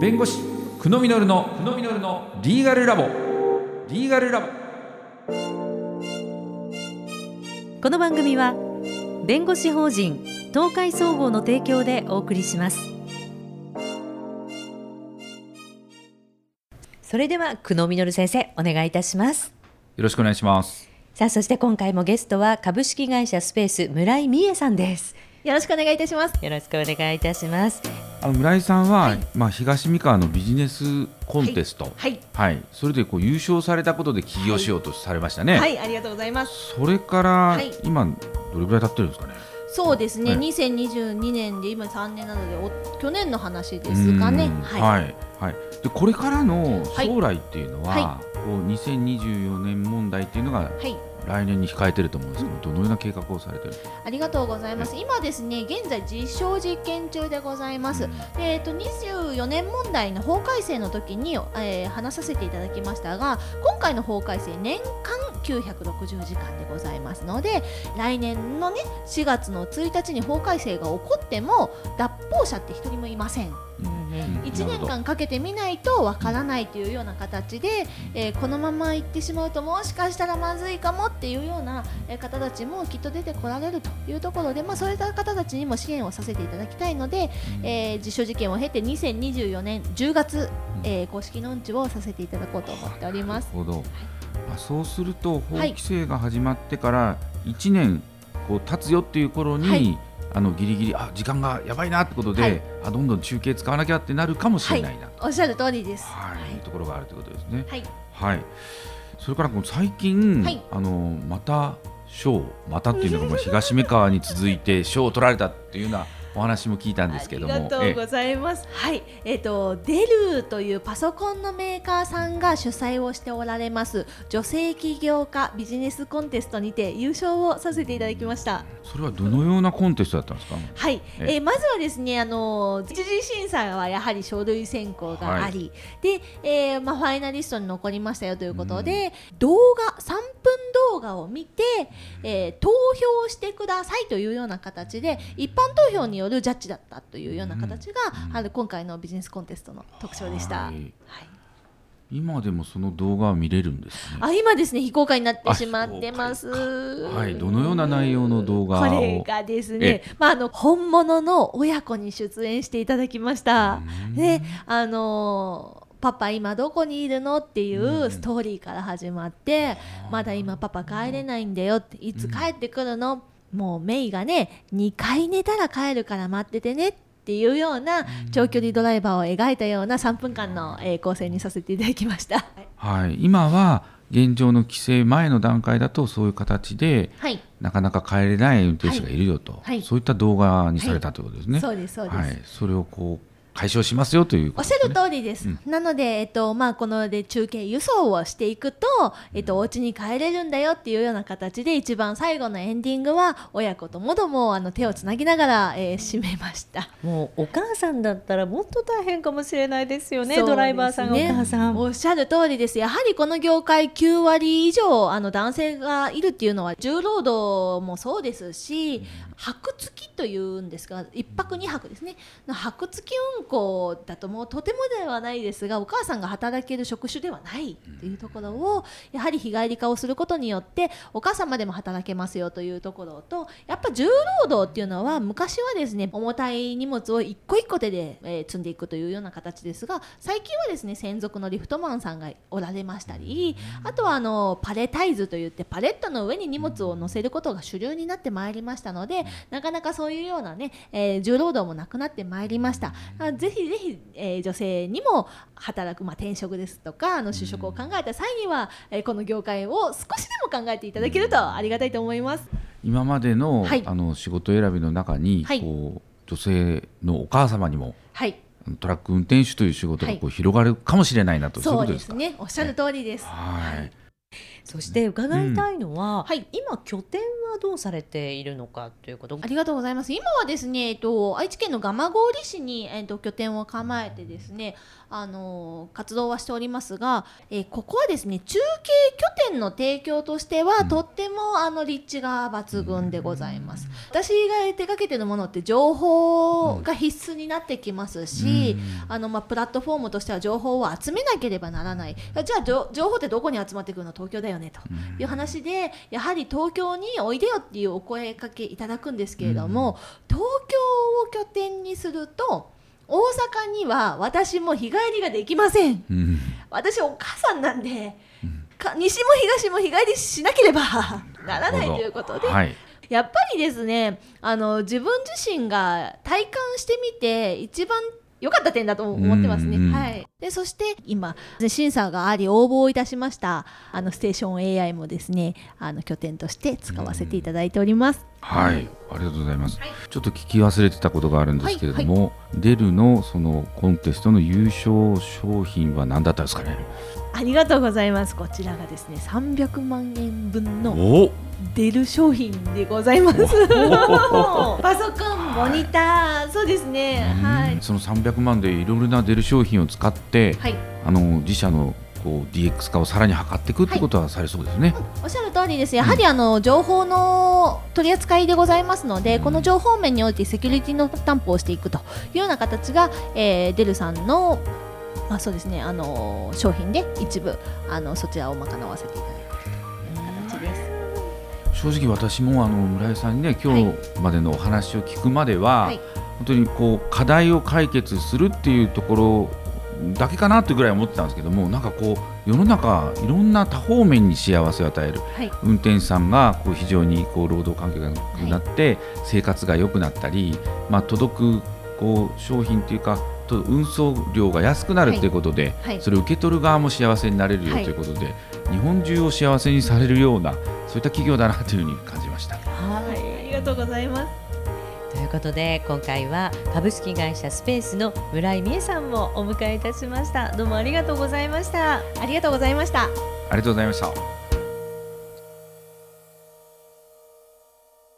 弁護士久野実の久野実のリーガルラボ。リーガルラボ。この番組は弁護士法人東海総合の提供でお送りします。それでは久野実先生お願いいたします。よろしくお願いします。さあそして今回もゲストは株式会社スペース村井美恵さんです。よろしくお願いいたします。よろしくお願いいたしますあの村井さんは、はい。まあ東三河のビジネスコンテスト。はい、はい、それでこう優勝されたことで起業しようとされましたね、はい、ありがとうございます。それから、はい。今どれぐらい経ってるんですかね？そうですね、はい。2022年で今3年なのでお去年の話ですかね。うん。はい、はい、はい。でこれからのはい。将来っていうのは、はこう2024年問題っていうのがはい、来年に控えてると思うんですけど、どのような計画をされてるありがとうございます。今ですね、現在実証実験中でございます。うんでえっと24年問題の法改正の時に、えー話させていただきましたが今回の法改正年間960時間でございますので来年のね4月の1日に法改正が起こっても脱法者って一人もいません。うん1年間かけてみないとわからないというような形で、えーこのまま行ってしまうともしかしたらまずいかもっていうようなえー方たちもきっと出てこられるというところで、まあ、そういった方たちにも支援をさせていただきたいので、えー実証実験を経て2024年10月、えー公式のうんちをさせていただこうと思っております。なるほど、あそうすると法規制が始まってから1年こう経つよっていう頃に、はいあのギリギリあ時間がやばいなってことで、はい。あどんどん中継使わなきゃってなるかもしれないな、おっしゃる通りです。はい。い。うところがあるということですね。はい、はい。それからこの最近、はい。あのまた賞またっていうのが東三河に続いて賞を取られたっていうようなお話も聞いたんですけども、ありがとうございます。はい、えっ、とデルというパソコンのメーカーさんが主催をしておられます女性起業家ビジネスコンテストにて優勝をさせていただきました。それはどのようなコンテストだったんですか？はい、ええ。ーまずはですね、あの一次審査はやはり書類選考があり、で、えーまあファイナリストに残りましたよということで、動画3分動画を見て、えー投票してくださいというような形で一般投票によるジャッジだったというような形が、あの今回のビジネスコンテストの特徴でした。はいはい今でもその動画は見れるんですかね？あ今ですね非公開になってしまってます。はい、どのような内容の動画を？これがですね、まあ、あの本物の親子に出演していただきました。で、あのーパパ今どこにいるのっていうストーリーから始まって、まだ今パパ帰れないんだよっていつ帰ってくるの、もうメイがね2回寝たら帰るから待っててねっていうような長距離ドライバーを描いたような3分間の、えー構成にさせていただきました。はい、今は現状の規制前の段階だとそういう形ではい、なかなか帰れない運転手がいるよと、はい。そういった動画にされたということですね。そうですそうです。はい、それをこう解消しますよというこおっしゃ。る通りです。なので、えっとまあ、こので中継輸送をしていくと、えっと、お家に帰れるんだよっていうような形で一番最後のエンディングは親子ともどもあの手をつなぎながら、えー締めました。もうお母さんだったらもっと大変かもしれないですよねねドライバーさんがお母さんおっしゃる通りですやはりこの業界9割以上あの男性がいるっていうのは重労働もそうですし泊付きというんですが1泊2泊ですね。の泊付き運行だともうとてもではないですがお母さんが働ける職種ではないっていうところをやはり日帰り化をすることによってお母様でも働けますよというところとやっぱ重労働っていうのは昔はですね重たい荷物を一個一個手で、えー積んでいくというような形ですが最近はですね専属のリフトマンさんがおられましたりあとはあのパレタイズといってパレットの上に荷物を載せることが主流になってまいりましたのでなかなかそういうようなね、えー重労働もなくなってまいりました。あぜひぜひ、えー女性にも働く、まあ、転職ですとかあの就職を考えた際には、えーこの業界を少しでも考えていただけるとありがたいと思います。今までの,、はい。あの仕事選びの中に、はい。こう女性のお母様にもはい。トラック運転手という仕事がはい。こう広がるかもしれないなと、そういうそうでことで。すね。おっしゃる通りです。はい。そして伺いたいのは、はい今拠点はどうされているのかということありがとうございます。今はですね、えっと、愛知県の蒲郡市に、えっと、拠点を構えてですね、あの活動はしておりますが、えーここはですね、中継拠点の提供としては、うんとってもあの立地が抜群でございます。私が手掛けているものって情報が必須になってきますし、あのまあプラットフォームとしては情報を集めなければならない。じゃあ情情報ってどこに集まってくるの？東京だよねと。いう話でやはり東京においでよっていうお声かけいただくんですけれども、東京を拠点にすると大阪には私も日帰りができません。うん。私お母さんなんで、か西も東も日帰りしなければならないということで、はい。やっぱりですねあの自分自身が体感してみて一番良かった点だと思ってますね。うんうん。はい、でそして今審査があり応募をいたしましたあのステーション AI もですねあの拠点として使わせていただいております。はい、ありがとうございます、はいちょっと聞き忘れてたことがあるんですけれども、デルのそのコンテストの優勝商品は何だったんですかね？ありがとうございます。こちらがですね300万円分のお出る商品でございます。お パソコン、モニター、そうですね。はい。その300万でいろいろなデル商品を使って、はい。あの自社のこう DX 化をさらに図っていくってことはされそうですね。おっしゃる通りです。やはりあの情報の取り扱いでございますので、うんこの情報面においてセキュリティの担保をしていくというような形が、えーデルさんのまあそうですねあの商品で一部あのそちらを賄わせていただいているという形です。正直私もあの村井さんにね今日までのお話を聞くまでは、はい本当にこう課題を解決するっていうところだけかなってぐらい思ってたんですけどもなんかこう世の中いろんな多方面に幸せを与えるはい。運転手さんがこう非常にこう労働環境が良くなって、生活が良くなったり、まあ、届くこう商品というかと運送料が安くなるということで、はい。それを受け取る側も幸せになれるよとはいいうことで、日本中を幸せにされるようなそういった企業だなというふうに感じました。はい。ありがとうございます。ということで今回は株式会社スペースの村井美恵さんをお迎えいたしましたどうもありがとうございましたありがとうございました。ありがとうございました。